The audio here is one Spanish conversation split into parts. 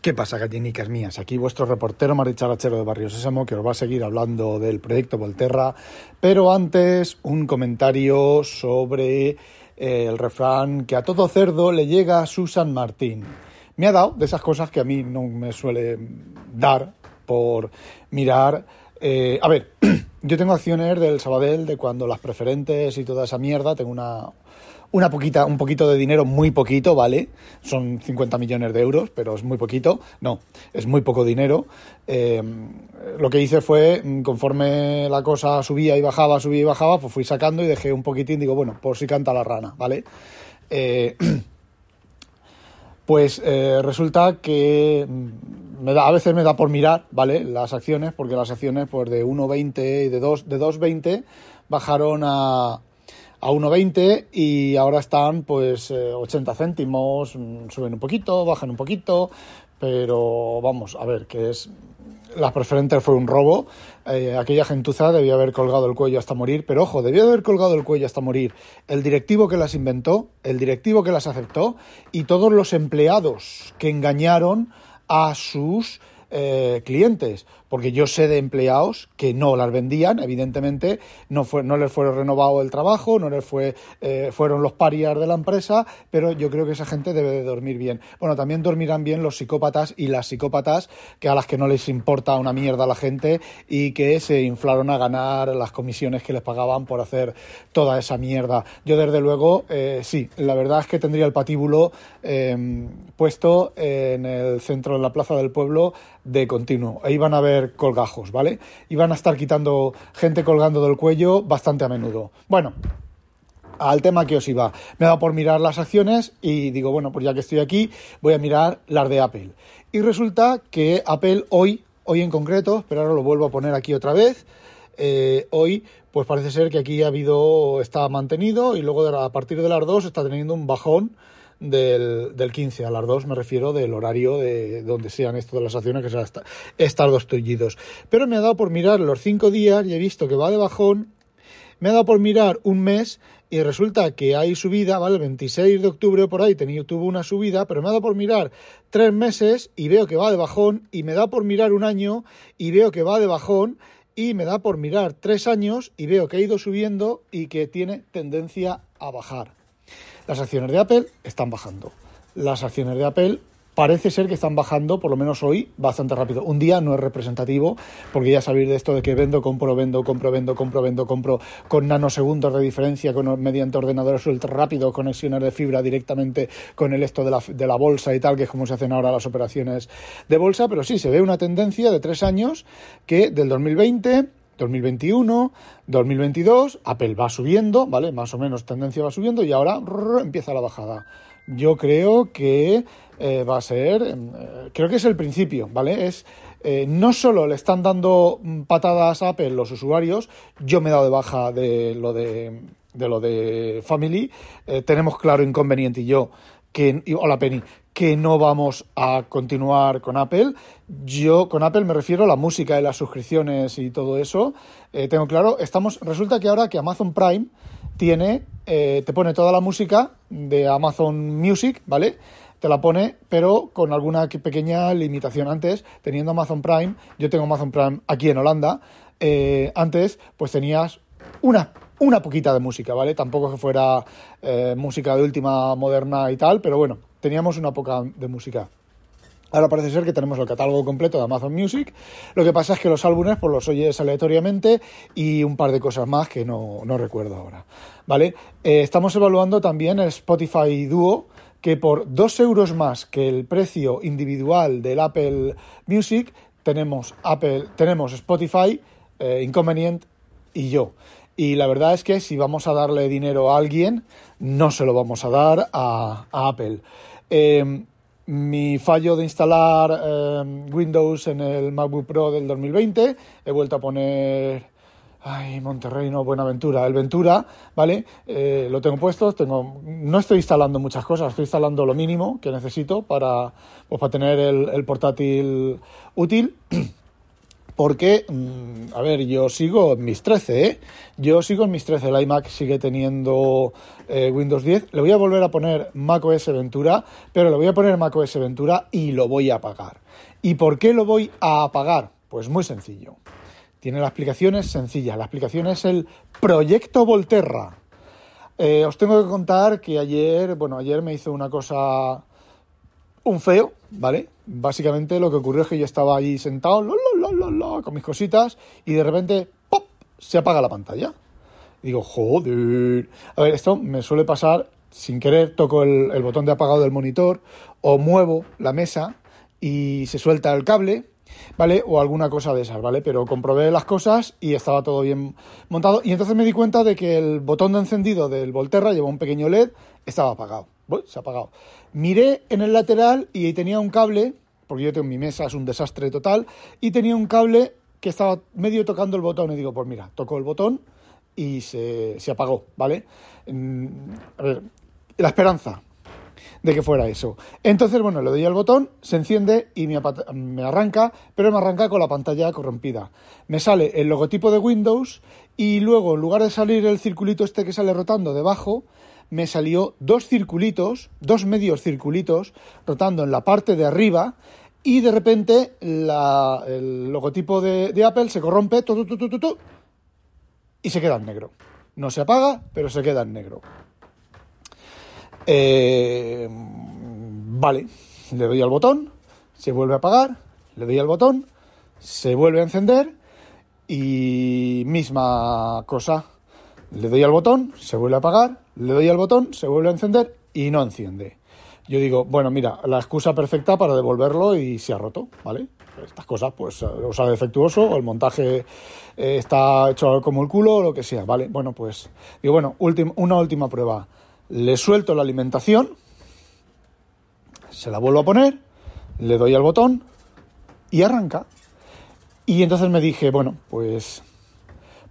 ¿Qué pasa, gallinicas mías? Aquí vuestro reportero maricharachero de Barrio Sésamo que os va a seguir hablando del proyecto Volterra, pero antes un comentario sobre eh, el refrán que a todo cerdo le llega a Susan Martín. Me ha dado de esas cosas que a mí no me suele dar por mirar. Eh, a ver, yo tengo acciones del Sabadell de cuando las preferentes y toda esa mierda, tengo una, una poquita, un poquito de dinero, muy poquito, ¿vale? Son 50 millones de euros, pero es muy poquito. No, es muy poco dinero. Eh, lo que hice fue, conforme la cosa subía y bajaba, subía y bajaba, pues fui sacando y dejé un poquitín, digo, bueno, por si canta la rana, ¿vale? Eh, pues eh, resulta que me da, a veces me da por mirar, ¿vale? Las acciones, porque las acciones, pues de 1,20 y de 2, de 2,20 bajaron a, a 1,20 y ahora están pues 80 eh, céntimos, mm, suben un poquito, bajan un poquito, pero vamos, a ver, que es... Las preferentes fue un robo, eh, aquella gentuza debía haber colgado el cuello hasta morir, pero ojo, debió haber colgado el cuello hasta morir el directivo que las inventó, el directivo que las aceptó y todos los empleados que engañaron a sus eh, clientes, porque yo sé de empleados que no las vendían, evidentemente, no, fue, no les fue renovado el trabajo, no les fue, eh, fueron los parias de la empresa, pero yo creo que esa gente debe de dormir bien. Bueno, también dormirán bien los psicópatas y las psicópatas que a las que no les importa una mierda a la gente y que se inflaron a ganar las comisiones que les pagaban por hacer toda esa mierda. Yo desde luego, eh, sí, la verdad es que tendría el patíbulo puesto en el centro de la plaza del pueblo de continuo. E iban a colgajos, ¿vale? Iban a estar quitando gente colgando del cuello bastante a menudo. Bueno, al tema que os iba. Me he dado por mirar las acciones y digo, bueno, pues ya que estoy aquí, voy a mirar las de Apple. Y resulta que Apple hoy, hoy en concreto, pero ahora lo vuelvo a poner aquí otra vez, eh, hoy pues parece ser que aquí ha habido, está mantenido y luego a partir de las dos está teniendo un bajón del, del 15 a las 2, me refiero del horario de donde sean esto de las acciones, que sean estar dos tullidos. Pero me ha dado por mirar los 5 días y he visto que va de bajón. Me ha dado por mirar un mes y resulta que hay subida, ¿vale? El 26 de octubre por ahí tenía, tuvo una subida, pero me ha dado por mirar tres meses y veo que va de bajón, y me da por mirar un año y veo que va de bajón, y me da por mirar tres años y veo que ha ido subiendo y que tiene tendencia a bajar. Las acciones de Apple están bajando. Las acciones de Apple parece ser que están bajando, por lo menos hoy, bastante rápido. Un día no es representativo, porque ya sabéis de esto de que vendo, compro, vendo, compro, vendo, compro, vendo, compro, con nanosegundos de diferencia, con, mediante ordenadores ultra rápidos, conexiones de fibra directamente con el esto de la, de la bolsa y tal, que es como se hacen ahora las operaciones de bolsa, pero sí, se ve una tendencia de tres años que del 2020 2021, 2022, Apple va subiendo, ¿vale? Más o menos tendencia va subiendo y ahora empieza la bajada. Yo creo que eh, va a ser, eh, creo que es el principio, ¿vale? Es eh, no solo le están dando patadas a Apple los usuarios, yo me he dado de baja de lo de, de lo de Family, tenemos claro inconveniente y yo que, hola Penny, que no vamos a continuar con Apple. Yo con Apple me refiero a la música y las suscripciones y todo eso. Eh, tengo claro, estamos, resulta que ahora que Amazon Prime tiene, eh, te pone toda la música de Amazon Music, ¿vale? Te la pone, pero con alguna pequeña limitación. Antes, teniendo Amazon Prime, yo tengo Amazon Prime aquí en Holanda, eh, antes pues tenías una una poquita de música, ¿vale? Tampoco que fuera eh, música de última moderna y tal, pero bueno, teníamos una poca de música. Ahora parece ser que tenemos el catálogo completo de Amazon Music. Lo que pasa es que los álbumes pues los oyes aleatoriamente y un par de cosas más que no, recuerdo ahora. ¿Vale? Eh, estamos evaluando también el Spotify Duo, que por dos euros más que el precio individual del Apple Music, tenemos, Apple, tenemos Spotify, eh, Inconvenient y yo. Y la verdad es que si vamos a darle dinero a alguien, no se lo vamos a dar a, Apple. Em, mi fallo de instalar em, Windows en el MacBook Pro del 2020, he vuelto a poner Ay, Monterrey, no, Buenaventura, el Ventura, ¿vale? Eh, lo tengo puesto, tengo, no estoy instalando muchas cosas, estoy instalando lo mínimo que necesito para, pues, para tener el, el portátil útil. porque, mm, a ver, yo sigo en mis 13, ¿eh? Yo sigo en mis 13, el iMac sigue teniendo eh, Windows 10. Le voy a volver a poner macOS Ventura, pero le voy a poner macOS Ventura y lo voy a apagar. ¿Y por qué lo voy a apagar? Pues muy sencillo. Tiene la explicación es sencilla. La explicación es el Proyecto Volterra. Eh, os tengo que contar que ayer, bueno, ayer me hizo una cosa, un feo, ¿vale? Básicamente lo que ocurrió es que yo estaba ahí sentado con mis cositas y de repente, ¡pop! se apaga la pantalla. Digo, joder. A ver, esto me suele pasar sin querer, toco el, botón de apagado del monitor o muevo la mesa y se suelta el cable ¿vale? O alguna cosa de esas, ¿vale? Pero comprobé las cosas y estaba todo bien montado. Y entonces me di cuenta de que el botón de encendido del Volterra lleva un pequeño LED, estaba apagado. Se ha apagado. Miré en el lateral y tenía un cable, porque yo tengo mi mesa, es un desastre total, y tenía un cable que estaba medio tocando el botón. Y digo, pues mira, tocó el botón y se, se apagó, ¿vale? A ver, la esperanza, de que fuera eso. Entonces, bueno, le doy al botón, se enciende y me, arranca, pero me arranca con la pantalla corrompida. Me sale el logotipo de Windows y luego, en lugar de salir el circulito este que sale rotando debajo, me salió dos circulitos, dos medios circulitos, rotando en la parte de arriba y de repente el logotipo de, Apple se corrompe y se queda en negro. No se apaga, pero se queda en negro. Eh, vale, le doy al botón, se vuelve a apagar, le doy al botón, se vuelve a encender y misma cosa. Le doy al botón, se vuelve a apagar, le doy al botón, se vuelve a encender y no enciende. Yo digo, bueno, mira, la excusa perfecta para devolverlo y se ha roto, ¿vale? Estas cosas, pues, o sale defectuoso, o el montaje eh, está hecho como el culo, o lo que sea, ¿vale? Bueno, pues, digo, bueno, una última prueba le suelto la alimentación, se la vuelvo a poner, le doy al botón y arranca. Y entonces me dije, bueno, pues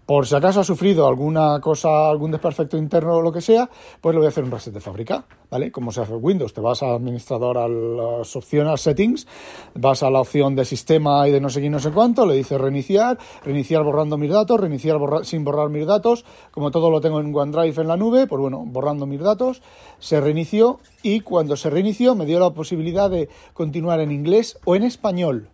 por si acaso ha sufrido alguna cosa, algún desperfecto interno o lo que sea, pues le voy a hacer un reset de fábrica, ¿vale? Como se hace en Windows, te vas a administrador a las opciones, settings, vas a la opción de sistema y de no sé qué no sé cuánto, le dices reiniciar, reiniciar borrando mis datos, reiniciar sin borrar mis datos, como todo lo tengo en OneDrive en la nube, pues bueno, borrando mis datos, se reinició y cuando se reinició me dio la posibilidad de continuar en inglés o en español.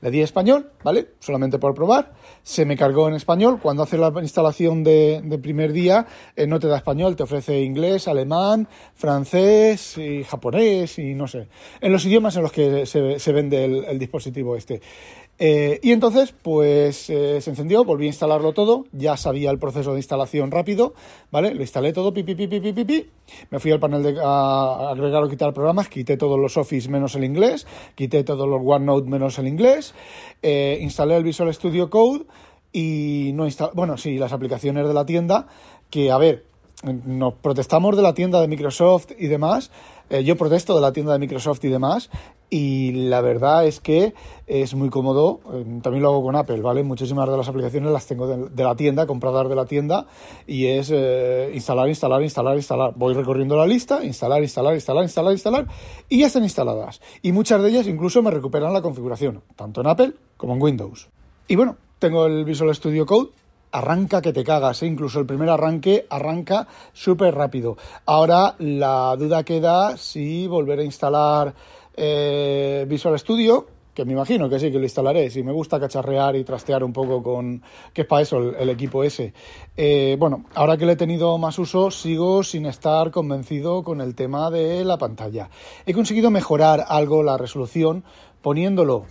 Le di español, ¿vale? Solamente por probar. Se me cargó en español. Cuando hace la instalación de, primer día, eh, no te da español, te ofrece inglés, alemán, francés y japonés y no sé. En los idiomas en los que se, vende el dispositivo este. Eh, y entonces, pues eh, se encendió, volví a instalarlo todo, ya sabía el proceso de instalación rápido, ¿vale? Lo instalé todo, pi, pi, pi, pi, pi, pi, me fui al panel de agregar o quitar programas, quité todos los Office menos el inglés, quité todos los OneNote menos el inglés, eh, instalé el Visual Studio Code y no instalé, bueno, sí, las aplicaciones de la tienda, que a ver, nos protestamos de la tienda de Microsoft y demás, eh, yo protesto de la tienda de Microsoft y demás, y la verdad es que es muy cómodo. Eh, también lo hago con Apple, ¿vale? Muchísimas de las aplicaciones las tengo de, la tienda, compradas de la tienda, y es eh, instalar, instalar, instalar, instalar. Voy recorriendo la lista, instalar, instalar, instalar, instalar, instalar, y ya están instaladas. Y muchas de ellas incluso me recuperan la configuración, tanto en Apple como en Windows. Y bueno, tengo el Visual Studio Code arranca que te cagas, ¿eh? incluso el primer arranque arranca súper rápido. Ahora la duda queda si volver a instalar eh, Visual Studio, que me imagino que sí, que lo instalaré, si me gusta cacharrear y trastear un poco con, que es para eso el, equipo ese. Eh, bueno, ahora que le he tenido más uso, sigo sin estar convencido con el tema de la pantalla. He conseguido mejorar algo la resolución poniéndolo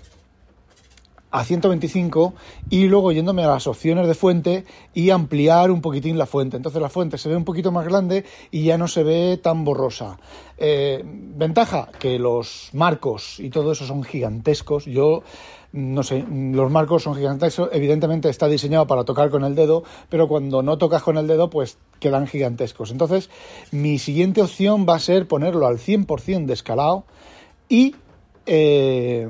a 125 y luego yéndome a las opciones de fuente y ampliar un poquitín la fuente. Entonces la fuente se ve un poquito más grande y ya no se ve tan borrosa. Eh, ventaja, que los marcos y todo eso son gigantescos. Yo no sé, los marcos son gigantescos. Evidentemente está diseñado para tocar con el dedo, pero cuando no tocas con el dedo, pues quedan gigantescos. Entonces, mi siguiente opción va a ser ponerlo al 100% de escalado y eh,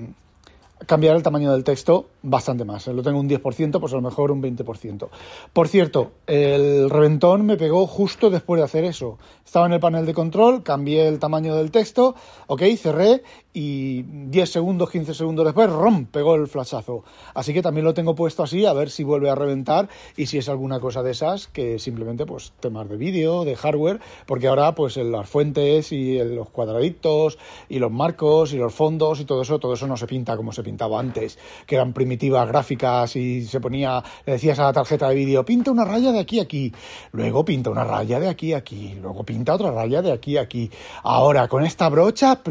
cambiar el tamaño del texto bastante más. Lo tengo un 10%, pues a lo mejor un 20%. Por cierto, el reventón me pegó justo después de hacer eso. Estaba en el panel de control, cambié el tamaño del texto, ok, cerré y 10 segundos, 15 segundos después, ¡rom! pegó el flashazo. Así que también lo tengo puesto así, a ver si vuelve a reventar y si es alguna cosa de esas que simplemente, pues, temas de vídeo, de hardware, porque ahora, pues, las fuentes y los cuadraditos y los marcos y los fondos y todo eso, todo eso no se pinta como se pintaba antes, que eran primitivas gráficas y se ponía, le decías a la tarjeta de vídeo, pinta una raya de aquí aquí, luego pinta una raya de aquí aquí, luego pinta otra raya de aquí a aquí. Ahora, con esta brocha,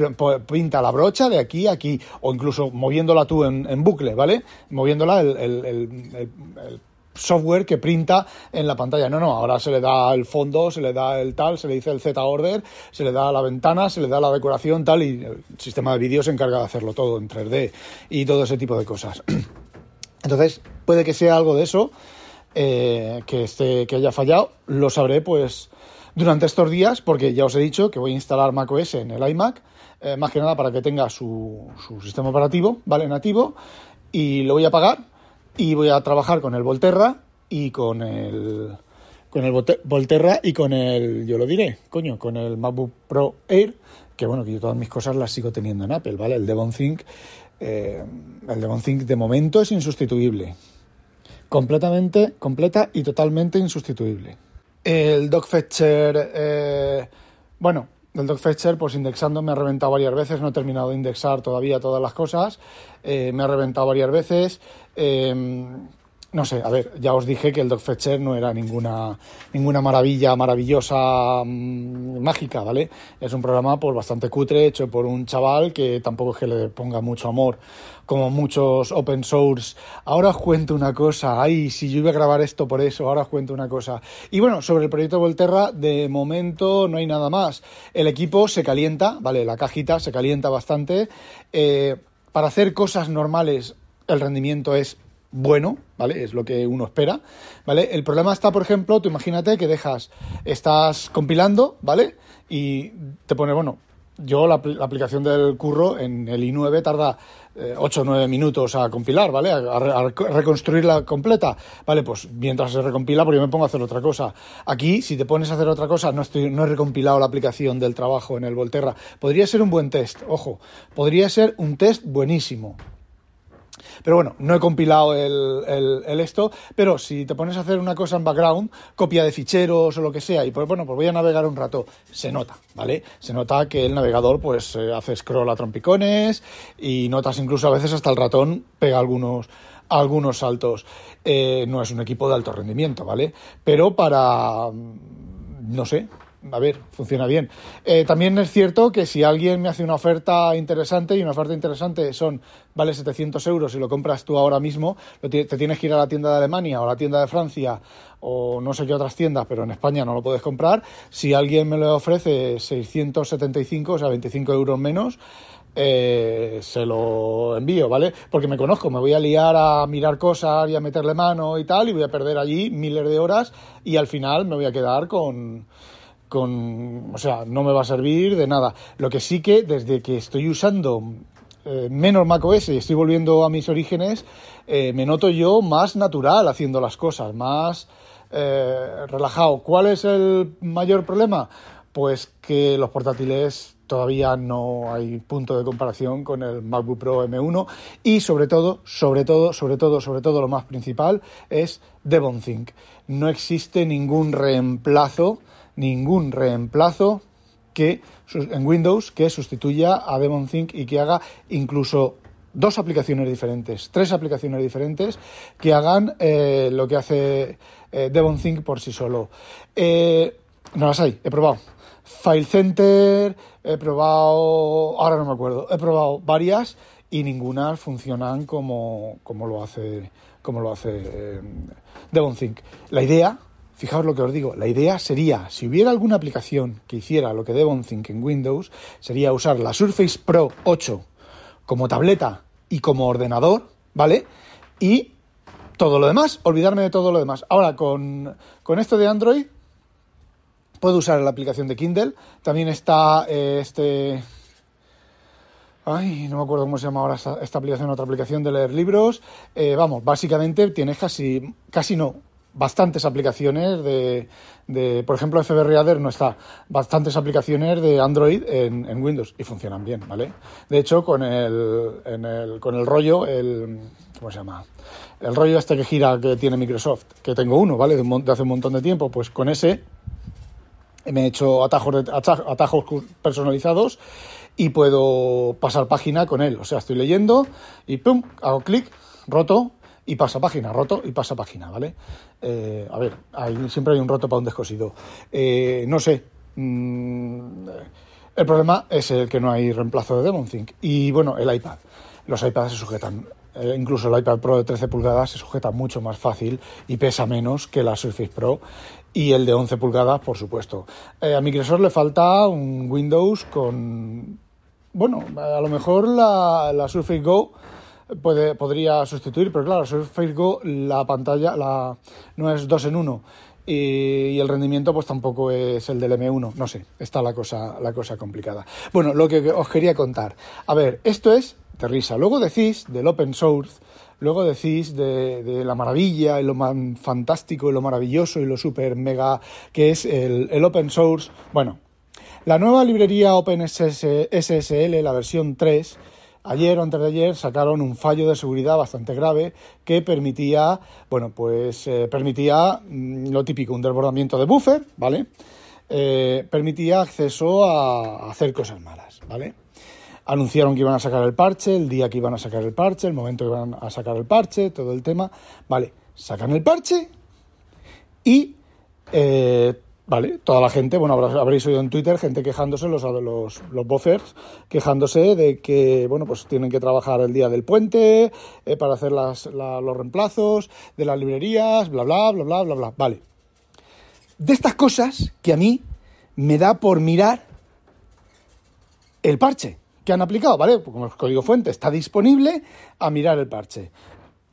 pinta la la brocha de aquí a aquí, o incluso moviéndola tú en, bucle, ¿vale? Moviéndola el, software que printa en la pantalla. No, no, ahora se le da el fondo, se le da el tal, se le dice el Z-order, se le da la ventana, se le da la decoración, tal, y el sistema de vídeo se encarga de hacerlo todo en 3D y todo ese tipo de cosas. Entonces, puede que sea algo de eso, eh, que, esté, que haya fallado, lo sabré pues durante estos días, porque ya os he dicho que voy a instalar macOS en el iMac eh, más que nada para que tenga su, sistema operativo, ¿vale? Nativo, y lo voy a pagar y voy a trabajar con el Volterra y con el con el Volterra y con el, yo lo diré, coño, con el MacBook Pro Air, que bueno, que yo todas mis cosas las sigo teniendo en Apple, ¿vale? El Devon Think, eh, el Devon Think de momento es insustituible. Completamente, completa y totalmente insustituible. El Dogfetcher, eh, bueno, del Dogfetcher, pues indexando me ha reventado varias veces, no he terminado de indexar todavía todas las cosas, eh, me ha reventado varias veces. Em, no sé, a ver, ya os dije que el Dogfetcher no era ninguna, ninguna maravilla maravillosa mm, mágica, ¿vale? Es un programa pues bastante cutre, hecho por un chaval que tampoco es que le ponga mucho amor, como muchos open source. Ahora os cuento una cosa, ay, si yo iba a grabar esto por eso, ahora os cuento una cosa. Y bueno, sobre el proyecto Volterra, de momento no hay nada más. El equipo se calienta, ¿vale? La cajita se calienta bastante. Eh, para hacer cosas normales, el rendimiento es bueno, ¿vale? Es lo que uno espera, ¿vale? El problema está, por ejemplo, tú imagínate que dejas, estás compilando, ¿vale? Y te pone, bueno, yo la, aplicación del curro en el i9 tarda 8 o 9 minutos a compilar, ¿vale? A, reconstruirla completa. Vale, pues mientras se recompila, pues yo me pongo a hacer otra cosa. Aquí, si te pones a hacer otra cosa, no, estoy, no he recompilado la aplicación del trabajo en el Volterra. Podría ser un buen test, ojo, podría ser un test buenísimo, pero bueno, no he compilado el, el, esto, pero si te pones a hacer una cosa en background, copia de ficheros o lo que sea, y pues bueno, pues voy a navegar un rato, se nota, ¿vale? Se nota que el navegador pues eh, hace scroll a trompicones y notas incluso a veces hasta el ratón pega algunos algunos saltos. Eh, no es un equipo de alto rendimiento, ¿vale? Pero para, mm, no sé, a ver, funciona bien. Eh, también es cierto que si alguien me hace una oferta interesante, y una oferta interesante son, vale 700 euros y lo compras tú ahora mismo, te tienes que ir a la tienda de Alemania o a la tienda de Francia o no sé qué otras tiendas, pero en España no lo puedes comprar. Si alguien me lo ofrece 675, o sea, 25 euros menos, eh, se lo envío, ¿vale? Porque me conozco, me voy a liar a mirar cosas y a meterle mano y tal, y voy a perder allí miles de horas y al final me voy a quedar con con, o sea, no me va a servir de nada. Lo que sí que desde que estoy usando eh, menos macOS y estoy volviendo a mis orígenes, eh, me noto yo más natural haciendo las cosas, más eh, relajado. ¿Cuál es el mayor problema? Pues que los portátiles todavía no hay punto de comparación con el MacBook Pro M1 y sobre todo, sobre todo, sobre todo, sobre todo lo más principal es Devon Think. No existe ningún reemplazo ningún reemplazo que en Windows que sustituya a Demon Think y que haga incluso dos aplicaciones diferentes, tres aplicaciones diferentes que hagan eh, lo que hace eh, Devon Think por sí solo. Eh, no las hay, he probado. File Center, he probado, ahora no me acuerdo, he probado varias y ninguna funcionan como, como lo hace, como lo hace Devon Think. La idea Fijaos lo que os digo, la idea sería, si hubiera alguna aplicación que hiciera lo que Devon Think en Windows, sería usar la Surface Pro 8 como tableta y como ordenador, ¿vale? Y todo lo demás, olvidarme de todo lo demás. Ahora, con, esto de Android, puedo usar la aplicación de Kindle. También está eh, este... Ay, no me acuerdo cómo se llama ahora esta, aplicación, otra aplicación de leer libros. Eh, vamos, básicamente tienes casi, casi no, bastantes aplicaciones de, de por ejemplo, FB Reader no está, bastantes aplicaciones de Android en, Windows y funcionan bien, ¿vale? De hecho, con el, en el, con el rollo, el, ¿cómo se llama? El rollo este que gira que tiene Microsoft, que tengo uno, ¿vale? De, hace un montón de tiempo, pues con ese me he hecho atajos, atajos personalizados y puedo pasar página con él. O sea, estoy leyendo y pum, hago clic, roto y pasa página, roto y pasa página, ¿vale? Eh, a ver, siempre hay un roto para un descosido. Eh, no sé. Mm, el problema es el que no hay reemplazo de DemonThink. Y bueno, el iPad. Los iPads se sujetan. Eh, incluso el iPad Pro de 13 pulgadas se sujeta mucho más fácil y pesa menos que la Surface Pro y el de 11 pulgadas, por supuesto. a Microsoft le falta un Windows con... Bueno, a lo mejor la Surface Go puede, podría sustituir, pero claro, Surface Go la pantalla la, no es 2 en 1 y, el rendimiento pues tampoco es el del M1, no sé, está la cosa, la cosa complicada. Bueno, lo que os quería contar, a ver, esto es de risa, luego decís del open source, luego decís de, la maravilla y lo fantástico y lo maravilloso y lo super mega que es el, el open source, bueno, la nueva librería OpenSSL, la versión 3, Ayer o antes de ayer sacaron un fallo de seguridad bastante grave que permitía, bueno, pues eh, permitía mm, lo típico, un desbordamiento de buffer, ¿vale? Eh, permitía acceso a hacer cosas malas, ¿vale? Anunciaron que iban a sacar el parche, el día que iban a sacar el parche, el momento que iban a sacar el parche, todo el tema, ¿vale? Sacan el parche y eh, Vale, toda la gente, bueno, habréis oído en Twitter gente quejándose, los, los, los buffers, quejándose de que, bueno, pues tienen que trabajar el día del puente eh, para hacer las, los reemplazos de las librerías, bla, bla, bla, bla, bla, bla. Vale. De estas cosas que a mí me da por mirar el parche que han aplicado, ¿vale? Como el código fuente está disponible, a mirar el parche.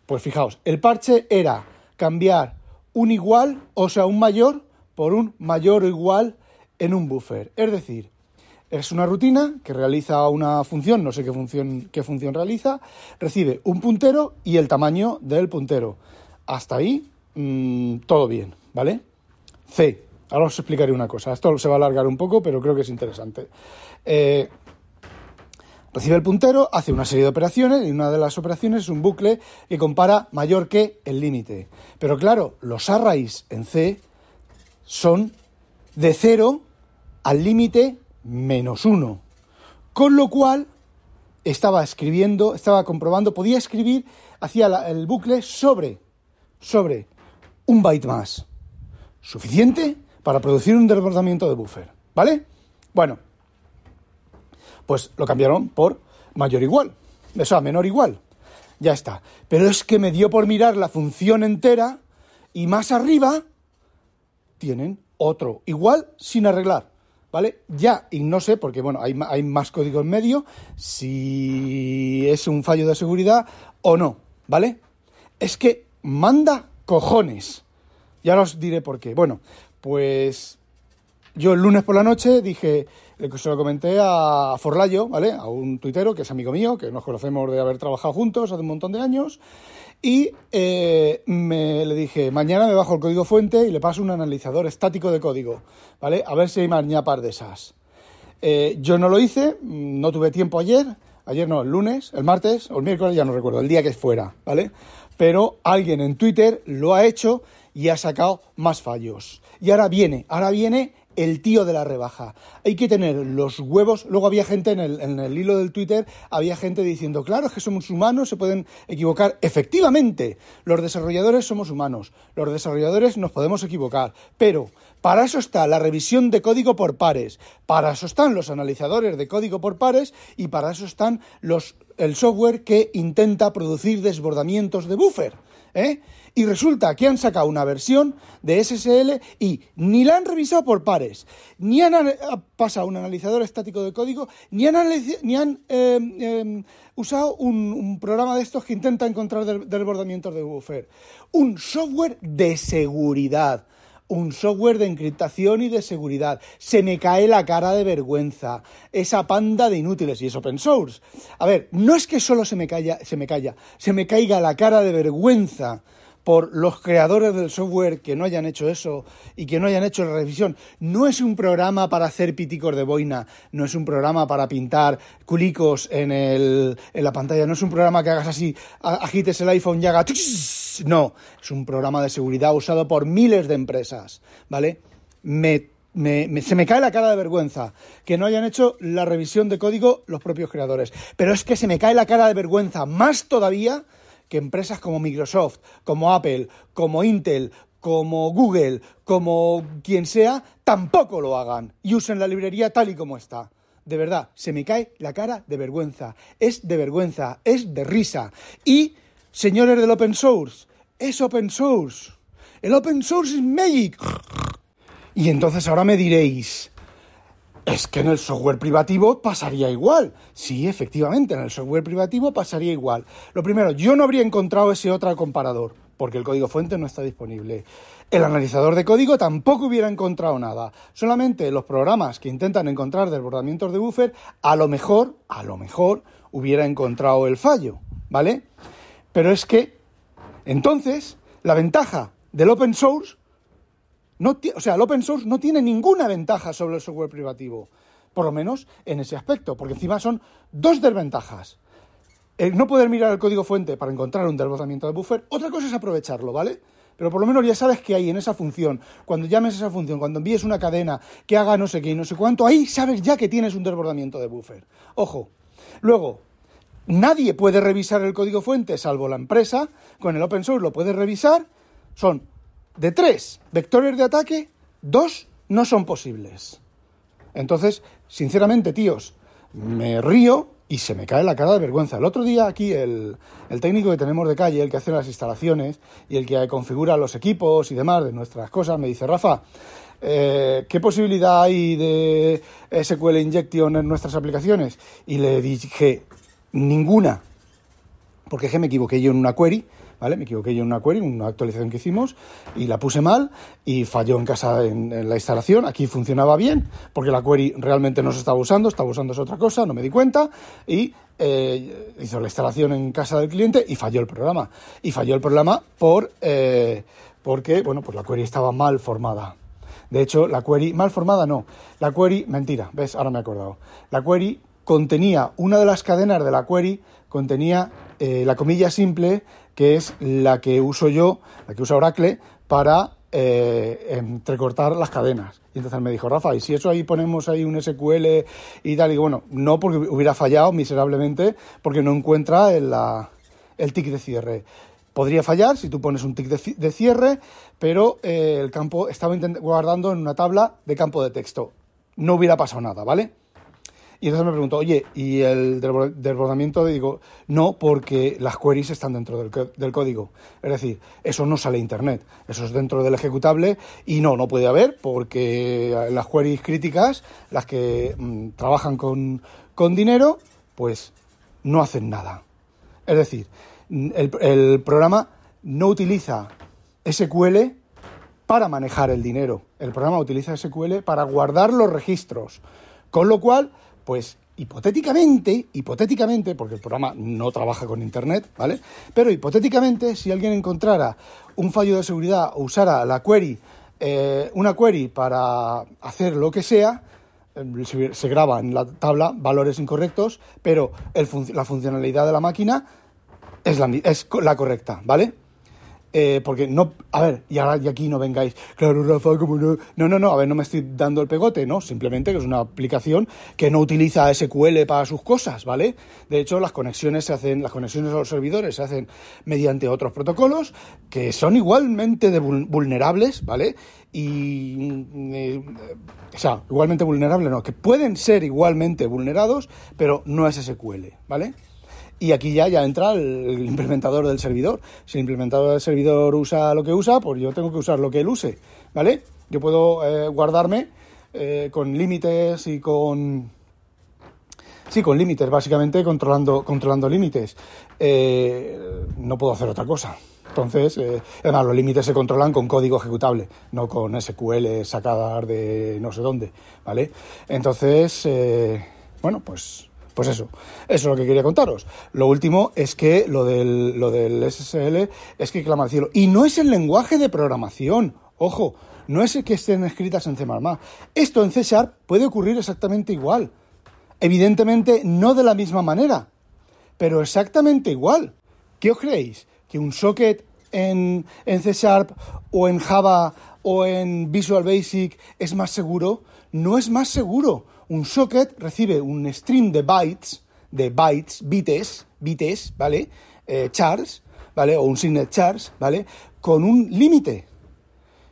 Pues fijaos, el parche era cambiar un igual, o sea, un mayor, por un mayor o igual en un buffer. Es decir, es una rutina que realiza una función, no sé qué función, qué función realiza, recibe un puntero y el tamaño del puntero. Hasta ahí, mm, todo bien, ¿vale? C. Ahora os explicaré una cosa. Esto se va a alargar un poco, pero creo que es interesante. Eh, recibe el puntero, hace una serie de operaciones y una de las operaciones es un bucle que compara mayor que el límite. Pero claro, los arrays en C son de 0 al límite menos 1. Con lo cual, estaba escribiendo, estaba comprobando, podía escribir, hacía el bucle sobre, sobre un byte más. Suficiente para producir un desbordamiento de buffer. ¿Vale? Bueno, pues lo cambiaron por mayor igual. O sea, menor igual. Ya está. Pero es que me dio por mirar la función entera y más arriba tienen otro igual sin arreglar. ¿Vale? Ya, y no sé, porque bueno, hay, hay más código en medio, si es un fallo de seguridad o no, ¿vale? Es que manda cojones. Ya os diré por qué. Bueno, pues yo el lunes por la noche dije, se lo comenté a Forlayo, ¿vale? A un tuitero que es amigo mío, que nos conocemos de haber trabajado juntos hace un montón de años, y eh, me le dije, mañana me bajo el código fuente y le paso un analizador estático de código, ¿vale? A ver si hay más ñapar de esas. Eh, yo no lo hice, no tuve tiempo ayer, ayer no, el lunes, el martes o el miércoles, ya no recuerdo, el día que fuera, ¿vale? Pero alguien en Twitter lo ha hecho y ha sacado más fallos. Y ahora viene, ahora viene el tío de la rebaja. Hay que tener los huevos. Luego había gente en el, hilo del Twitter, había gente diciendo, claro, es que somos humanos, se pueden equivocar. Efectivamente, los desarrolladores somos humanos, los desarrolladores nos podemos equivocar, pero para eso está la revisión de código por pares, para eso están los analizadores de código por pares y para eso están los, el software que intenta producir desbordamientos de buffer. ¿eh? Y resulta que han sacado una versión de SSL y ni la han revisado por pares, ni han pasado un analizador estático de código, ni han, ni han em, em, usado un, programa de estos que intenta encontrar desbordamientos de buffer. Un software de seguridad un software de encriptación y de seguridad. Se me cae la cara de vergüenza. Esa panda de inútiles y es open source. A ver, no es que solo se me, calla, se me calla, se me caiga la cara de vergüenza por los creadores del software que no hayan hecho eso y que no hayan hecho la revisión. No es un programa para hacer piticos de boina, no es un programa para pintar culicos en, el, en la pantalla, no es un programa que hagas así, agites el iPhone y haga... No, es un programa de seguridad usado por miles de empresas, ¿vale? Me se me cae la cara de vergüenza que no hayan hecho la revisión de código los propios creadores. Pero es que se me cae la cara de vergüenza más todavía que empresas como Microsoft, como Apple, como Intel, como Google, como quien sea, tampoco lo hagan y usen la librería tal y como está. De verdad, se me cae la cara de vergüenza. Es de vergüenza, es de risa. Y, señores del open source, es open source. El open source es magic. Y entonces ahora me diréis, es que en el software privativo pasaría igual. Sí, efectivamente, en el software privativo pasaría igual. Lo primero, yo no habría encontrado ese otro comparador, porque el código fuente no está disponible. El analizador de código tampoco hubiera encontrado nada. Solamente los programas que intentan encontrar desbordamientos de buffer, a lo mejor, a lo mejor, hubiera encontrado el fallo, ¿vale? Pero es que, entonces, la ventaja del open source no o sea, el open source no tiene ninguna ventaja sobre el software privativo, por lo menos en ese aspecto, porque encima son dos desventajas. El no poder mirar el código fuente para encontrar un desbordamiento de buffer, otra cosa es aprovecharlo, ¿vale? Pero por lo menos ya sabes que hay en esa función, cuando llames esa función, cuando envíes una cadena que haga no sé qué y no sé cuánto, ahí sabes ya que tienes un desbordamiento de buffer. Ojo. Luego, nadie puede revisar el código fuente salvo la empresa, con el open source lo puedes revisar, son de tres vectores de ataque, dos no son posibles. Entonces, sinceramente, tíos, me río y se me cae la cara de vergüenza. El otro día aquí el, técnico que tenemos de calle, el que hace las instalaciones y el que configura los equipos y demás de nuestras cosas, me dice, Rafa, eh, ¿qué posibilidad hay de SQL Injection en nuestras aplicaciones? Y le dije, ninguna, porque es que me equivoqué yo en una query Me equivoqué yo en una query, una actualización que hicimos, y la puse mal y falló en casa en, la instalación. Aquí funcionaba bien, porque la query realmente no se estaba usando, estaba usando otra cosa, no me di cuenta, y eh, hizo la instalación en casa del cliente y falló el programa. Y falló el programa por, eh, porque, bueno, pues la query estaba mal formada. De hecho, la query, mal formada no, la query, mentira, ves, ahora me he acordado. La query contenía, una de las cadenas de la query contenía eh, la comilla simple que es la que uso yo, la que usa Oracle, para eh, entrecortar las cadenas. Y entonces me dijo, Rafa, ¿y si eso ahí ponemos ahí un SQL y tal? Y bueno, no porque hubiera fallado miserablemente, porque no encuentra el, el tick de cierre. Podría fallar si tú pones un tick de, cierre, pero eh, el campo estaba guardando en una tabla de campo de texto. No hubiera pasado nada, ¿vale? Y entonces me pregunto, oye, ¿y el desbordamiento? Digo, no, porque las queries están dentro del, código. Es decir, eso no sale a Internet, eso es dentro del ejecutable y no, no puede haber porque las queries críticas, las que mm, trabajan con, con dinero, pues no hacen nada. Es decir, el, el programa no utiliza SQL para manejar el dinero. El programa utiliza SQL para guardar los registros. Con lo cual, pues hipotéticamente, hipotéticamente, porque el programa no trabaja con Internet, ¿vale? Pero hipotéticamente, si alguien encontrara un fallo de seguridad o usara la query, eh, una query para hacer lo que sea, eh, se graba en la tabla valores incorrectos, pero la funcionalidad de la máquina es la, es la correcta, ¿vale? Eh, porque no, a ver, y ahora y aquí no vengáis, claro, Rafa, como no. No, no, no, a ver, no me estoy dando el pegote, ¿no? Simplemente que es una aplicación que no utiliza SQL para sus cosas, ¿vale? De hecho, las conexiones se hacen, las conexiones a los servidores se hacen mediante otros protocolos que son igualmente vulnerables, ¿vale? Y, mm, eh, o sea, igualmente vulnerables, no, que pueden ser igualmente vulnerados, pero no es SQL, ¿vale? Y aquí ya, ya entra el, implementador del servidor. Si el implementador del servidor usa lo que usa, pues yo tengo que usar lo que él use, ¿vale? Yo puedo eh, guardarme eh, con límites y con... Sí, con límites, básicamente controlando, controlando límites. Eh, no puedo hacer otra cosa. Entonces, además, los límites se controlan con código ejecutable, no con SQL sacadas de no sé dónde, ¿vale? Entonces, bueno, pues Pues eso, eso es lo que quería contaros. Lo último es que lo del, lo del SSL es que clama al cielo. Y no es el lenguaje de programación, ojo, no es el que estén escritas en C++. Esto en C Sharp puede ocurrir exactamente igual. Evidentemente no de la misma manera, pero exactamente igual. ¿Qué os creéis? ¿Que un socket en, en C Sharp o en Java o en Visual Basic es más seguro? No es más seguro. Un socket recibe un stream de bytes, de bytes, bites, bites, ¿vale? Eh, chars, ¿vale? O un signet chars, ¿vale? Con un límite.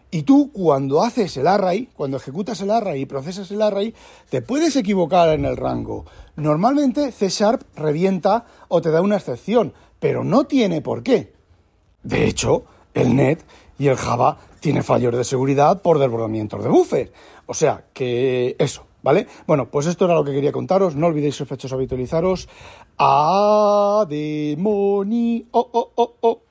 Y tú cuando haces el array, cuando ejecutas el array y procesas el array, te puedes equivocar en el rango. Normalmente C Sharp revienta o te da una excepción, pero no tiene por qué. De hecho, el net y el Java tiene fallos de seguridad por desbordamientos de buffer. O sea, que eso, ¿vale? Bueno, pues esto era lo que quería contaros. No olvidéis sospechosos habitualizaros. Ademoni. Oh, oh, oh, oh.